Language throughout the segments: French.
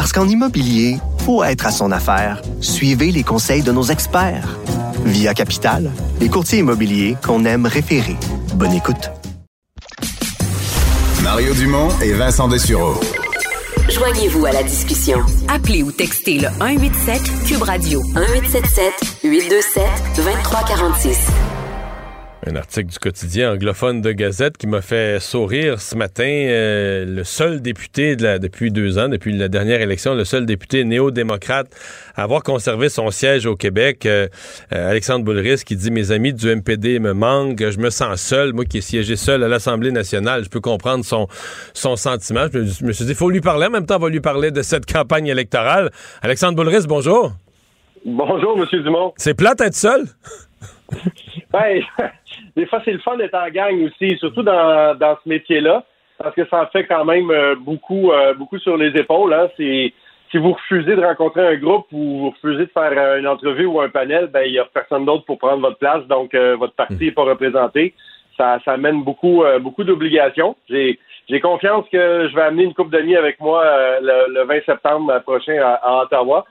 Parce qu'en immobilier, faut être à son affaire. Suivez les conseils de nos experts. Via Capital, les courtiers immobiliers qu'on aime référer. Bonne écoute. Mario Dumont et Vincent Dessureau. Joignez-vous à la discussion. Appelez ou textez le 187 Cube Radio 1877 827 2346. Un article du quotidien anglophone de Gazette qui m'a fait sourire ce matin. Euh, le seul député de la, depuis deux ans, depuis la dernière élection, le seul député néo-démocrate à avoir conservé son siège au Québec, euh, euh, Alexandre Boulris, qui dit Mes amis du MPD me manquent, je me sens seul. Moi qui ai siégé seul à l'Assemblée nationale, je peux comprendre son, son sentiment. Je me, suis dit Il faut lui parler. En même temps, on va lui parler de cette campagne électorale. Alexandre Boulris, bonjour. Bonjour, M. Dumont. C'est plate d'être seul? ben, des fois, c'est le fun d'être en gang aussi, surtout dans, dans ce métier-là, parce que ça en fait quand même euh, beaucoup, euh, beaucoup sur les épaules. Hein. C'est, si vous refusez de rencontrer un groupe ou vous refusez de faire euh, une entrevue ou un panel, ben il n'y a personne d'autre pour prendre votre place, donc votre parti n'est pas représenté. Ça, ça amène beaucoup, beaucoup d'obligations. J'ai, j'ai confiance que je vais amener une coupe d'amis avec moi le, 20 septembre prochain à, à Ottawa,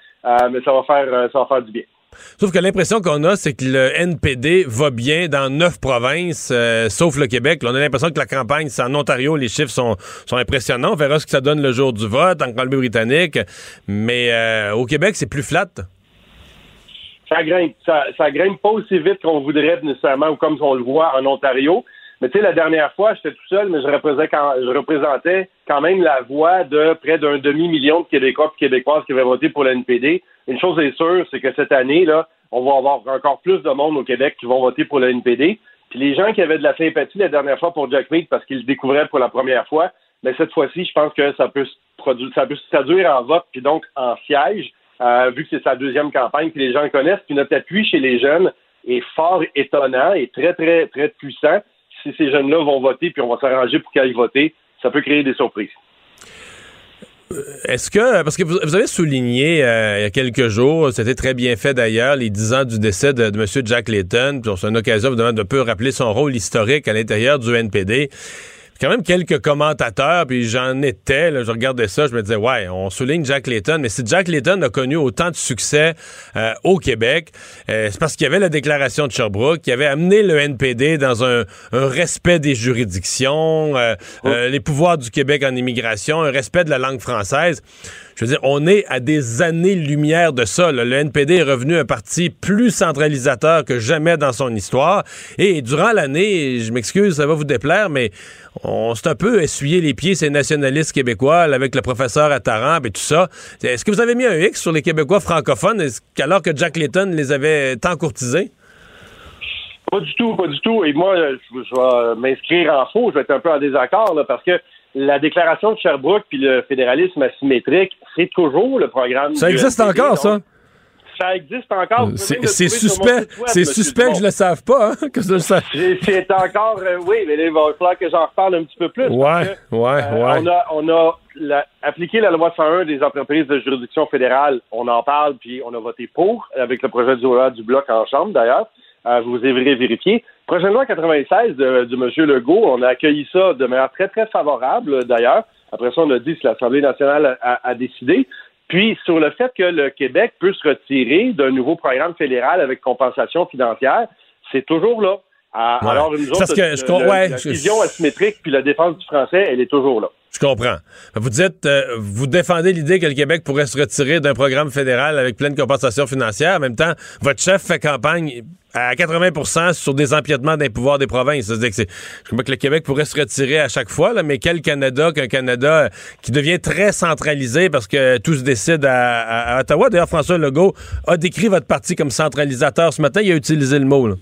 mais ça va faire, ça va faire du bien. Sauf que l'impression qu'on a, c'est que le NPD va bien dans neuf provinces, euh, sauf le Québec. on a l'impression que la campagne, c'est en Ontario, les chiffres sont, sont impressionnants. On verra ce que ça donne le jour du vote en Colombie-Britannique. Mais euh, au Québec, c'est plus flat. Ça grimpe. Ça, grimpe pas aussi vite qu'on voudrait nécessairement ou comme on le voit en Ontario. Mais tu sais, la dernière fois, j'étais tout seul, mais je représentais, quand, je représentais quand même la voix de près d'un demi-million de Québécois et Québécoises qui avaient voté pour le NPD. Une chose est sûre, c'est que cette année, là, on va avoir encore plus de monde au Québec qui vont voter pour le NPD. Puis les gens qui avaient de la sympathie la dernière fois pour Jack Mead parce qu'ils le découvraient pour la première fois, mais cette fois-ci, je pense que ça peut se produire, ça peut se traduire en vote puis donc en siège, euh, vu que c'est sa deuxième campagne, que les gens le connaissent. Puis notre appui chez les jeunes est fort étonnant et très, très, très puissant si ces jeunes-là vont voter, puis on va s'arranger pour qu'ils aillent voter, ça peut créer des surprises. Euh, est-ce que, parce que vous, avez souligné euh, il y a quelques jours, c'était très bien fait d'ailleurs, les dix ans du décès de, M. Jack Layton, puis c'est une occasion évidemment de peu rappeler son rôle historique à l'intérieur du NPD quand même quelques commentateurs, puis j'en étais, là, je regardais ça, je me disais, ouais, on souligne Jack Layton, mais si Jack Layton a connu autant de succès euh, au Québec, euh, c'est parce qu'il y avait la déclaration de Sherbrooke, qui avait amené le NPD dans un, respect des juridictions, euh, oh. les pouvoirs du Québec en immigration, un respect de la langue française. Je veux dire, on est à des années-lumière de ça. Le NPD est revenu un parti plus centralisateur que jamais dans son histoire. Et durant l'année, je m'excuse, ça va vous déplaire, mais on s'est un peu essuyé les pieds, ces nationalistes québécois, avec le professeur Attaran et tout ça. Est-ce que vous avez mis un X sur les Québécois francophones? Alors que Jack Layton les avait tant courtisés? Pas du tout, pas du tout. Et moi, je, vais m'inscrire en faux. Je vais être un peu en désaccord là, parce que la déclaration de Sherbrooke puis le fédéralisme asymétrique, c'est toujours le programme. Ça existe encore, ça? Ça existe encore. C'est suspect. C'est suspect que je le sache pas, hein, que je le sache. C'est encore, euh, oui, mais il va falloir que j'en reparle un petit peu plus. Ouais, ouais, ouais. On a, on a appliqué la loi 101 des entreprises de juridiction fédérale. On en parle, puis on a voté pour, avec le projet du loi du bloc en chambre, d'ailleurs. Vous irez vérifier. Prochaine loi 96 de, de M. Legault, on a accueilli ça de manière très, très favorable, d'ailleurs. Après ça, on a dit que l'Assemblée nationale a, décidé. Puis, sur le fait que le Québec peut se retirer d'un nouveau programme fédéral avec compensation financière, c'est toujours là. Alors, une autre, la vision asymétrique puis la défense du français, elle est toujours là. Je comprends. Vous dites, euh, vous défendez l'idée que le Québec pourrait se retirer d'un programme fédéral avec pleine compensation financière. En même temps, votre chef fait campagne à 80% sur des empiètements des pouvoirs des provinces. C'est-à-dire que je crois que le Québec pourrait se retirer à chaque fois, là, mais quel Canada qu'un Canada qui devient très centralisé parce que tout se décide à, Ottawa. D'ailleurs, François Legault a décrit votre parti comme centralisateur ce matin. Il a utilisé le mot. Là.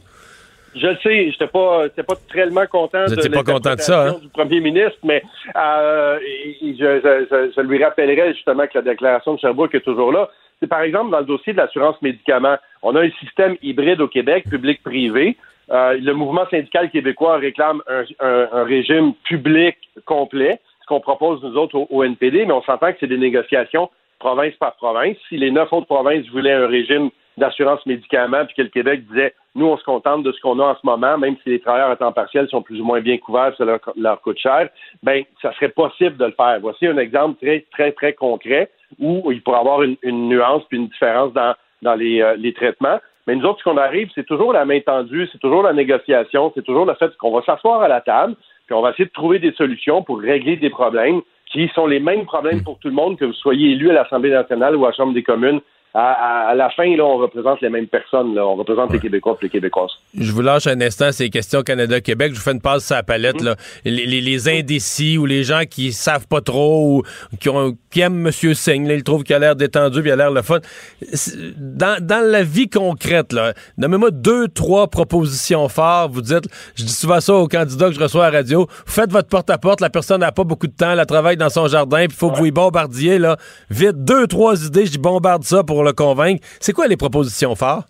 Je le sais, j'étais pas, pas tellement content de pas content de ça, hein? du premier ministre, mais euh, je, lui rappellerai justement que la déclaration de Sherbrooke est toujours là. C'est par exemple dans le dossier de l'assurance médicaments, on a un système hybride au Québec, public-privé. Euh, le mouvement syndical québécois réclame un, régime public complet, ce qu'on propose nous autres au, au NPD, mais on s'entend que c'est des négociations province par province. Si les neuf autres provinces voulaient un régime d'assurance médicaments, puis que le Québec disait nous, on se contente de ce qu'on a en ce moment, même si les travailleurs à temps partiel sont plus ou moins bien couverts, ça leur, coûte cher, ben ça serait possible de le faire. Voici un exemple très, très, très concret où il pourrait y avoir une, nuance puis une différence dans, dans les, euh, les traitements. Mais nous autres, ce qu'on arrive, c'est toujours la main tendue, c'est toujours la négociation, c'est toujours le fait qu'on va s'asseoir à la table, puis on va essayer de trouver des solutions pour régler des problèmes qui sont les mêmes problèmes pour tout le monde, que vous soyez élu à l'Assemblée nationale ou à la Chambre des communes à, la fin, là, on représente les mêmes personnes. On représente les Québécois et les Québécoises. Je vous lâche un instant ces questions Canada-Québec. Je vous fais une passe sur la palette. Là. Les, indécis ou les gens qui savent pas trop ou qui, ont, qui aiment M. Singh, là, ils trouvent qu'il a l'air détendu et il a l'air le fun. Dans, dans la vie concrète, nommez-moi deux, trois propositions fortes. Vous dites, je dis souvent ça aux candidats que je reçois à la radio, faites votre porte-à-porte, la personne n'a pas beaucoup de temps, elle travaille dans son jardin, puis il faut que vous y bombardiez. Là. Vite, deux, trois idées, je bombarde ça pour convaincre. C'est quoi les propositions phares?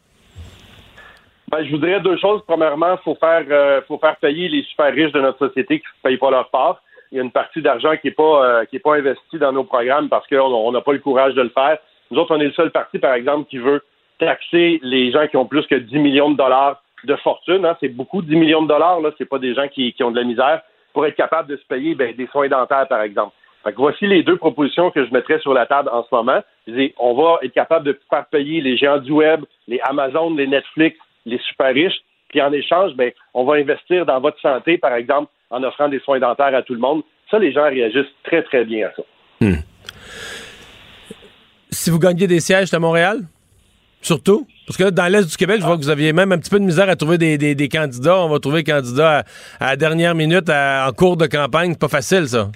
Ben, je voudrais deux choses. Premièrement, il faut faire euh, faut faire payer les super riches de notre société qui ne payent pas leur part. Il y a une partie d'argent qui n'est pas euh, pas investie dans nos programmes parce qu'on n'a pas le courage de le faire. Nous autres, on est le seul parti, par exemple, qui veut taxer les gens qui ont plus que 10 millions de dollars de fortune. Hein. C'est beaucoup, 10 millions de dollars. Là, c'est pas des gens qui, ont de la misère pour être capable de se payer ben, des soins dentaires, par exemple voici les deux propositions que je mettrais sur la table en ce moment. on va être capable de faire payer les géants du web, les Amazon, les Netflix, les super riches, puis en échange, ben, on va investir dans votre santé, par exemple, en offrant des soins dentaires à tout le monde. Ça, les gens réagissent très, très bien à ça. Hmm. Si vous gagnez des sièges à Montréal, surtout, parce que dans l'Est du Québec, je vois que vous aviez même un petit peu de misère à trouver des, candidats. On va trouver candidats à, la dernière minute, en cours de campagne. C'est pas facile, ça.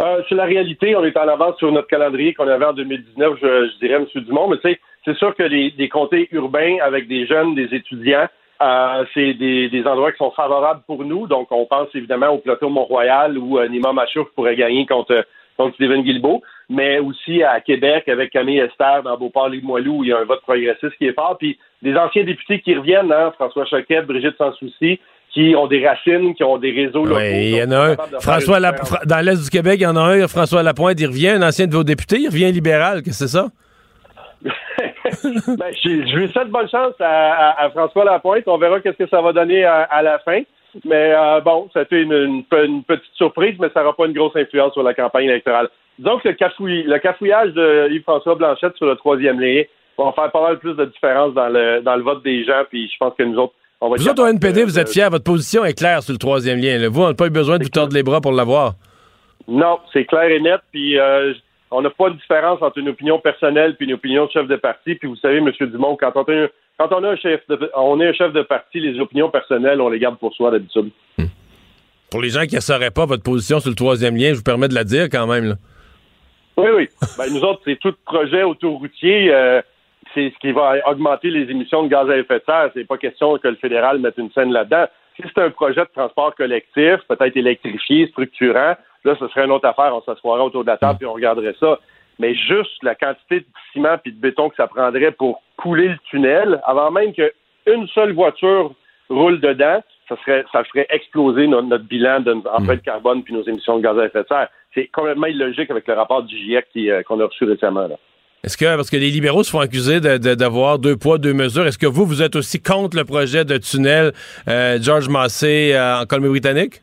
Euh, c'est la réalité. On est en avance sur notre calendrier qu'on avait en 2019, je, dirais, M. Dumont. Mais tu sais, c'est sûr que les, des comtés urbains avec des jeunes, des étudiants, euh, c'est des, endroits qui sont favorables pour nous. Donc, on pense évidemment au plateau Mont-Royal où euh, Nima Machouf pourrait gagner contre, contre Steven Guilbeault, mais aussi à Québec avec Camille Esther dans Beauport-Limoilou où il y a un vote progressiste qui est fort. Puis des anciens députés qui reviennent, hein, François Choquette, Brigitte Sans-Souci, qui ont des racines, qui ont des réseaux locaux. Oui, il y en a un. François dans l'Est du Québec, il y en a un, François Lapointe, il revient, un ancien de vos députés, il revient libéral, que c'est ça? ben, je lui souhaite bonne chance à, François Lapointe. On verra qu'est-ce que ça va donner à, la fin. Mais euh, bon, ça a été une, petite surprise, mais ça n'aura pas une grosse influence sur la campagne électorale. Disons que le, cafouillage de Yves-François Blanchette sur le troisième ligne va faire pas mal plus de différence dans le, dans le vote des gens, puis je pense que nous autres, vous autres, au NPD, vous êtes fiers, votre position est claire sur le troisième lien. Vous, on n'a pas eu besoin de vous tordre les bras pour l'avoir. Non, c'est clair et net. Puis euh, on n'a pas de différence entre une opinion personnelle et une opinion de chef de parti. Puis vous savez, M. Dumont, quand on, on, a un chef de, on est un chef de parti, les opinions personnelles, on les garde pour soi d'habitude. Hmm. Pour les gens qui ne sauraient pas votre position sur le troisième lien, je vous permets de la dire quand même. Oui, oui. ben, nous autres, c'est tout projet autoroutier. Euh, c'est ce qui va augmenter les émissions de gaz à effet de serre. C'est pas question que le fédéral mette une scène là-dedans. Si c'est un projet de transport collectif, peut-être électrifié, structurant, là, ce serait une autre affaire. On s'assoirait autour de la table et on regarderait ça. Mais juste la quantité de ciment et de béton que ça prendrait pour couler le tunnel, avant même qu'une seule voiture roule dedans, ça serait, ça ferait exploser notre, bilan d'empreinte de carbone puis nos émissions de gaz à effet de serre. C'est complètement illogique avec le rapport du GIEC euh, qu'on a reçu récemment. Là. Est-ce que, parce que les libéraux se font accuser d'avoir deux poids, deux mesures, est-ce que vous, vous êtes aussi contre le projet de tunnel euh, George Massey euh, en Colombie-Britannique?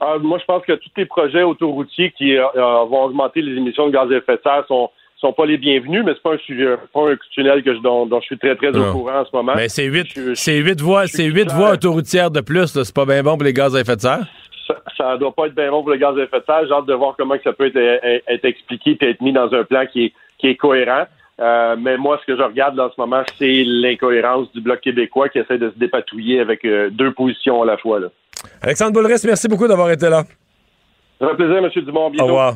Ah, moi, je pense que tous les projets autoroutiers qui euh, vont augmenter les émissions de gaz à effet de serre sont, sont pas les bienvenus, mais c'est pas un sujet, pas un tunnel que je, dont, je suis très, très au courant en ce moment. Mais c'est huit, c'est huit voies, c'est huit voies autoroutières de plus, c'est pas bien bon pour les gaz à effet de serre? Ça ne doit pas être bien bon pour le gaz à effet de serre. J'ai hâte de voir comment ça peut être, expliqué et être mis dans un plan qui est, cohérent. Euh, mais moi, ce que je regarde en ce moment, c'est l'incohérence du Bloc québécois qui essaie de se dépatouiller avec euh, deux positions à la fois. Alexandre Boulris, merci beaucoup d'avoir été là. Ça fait plaisir, M. Dumont. Au revoir.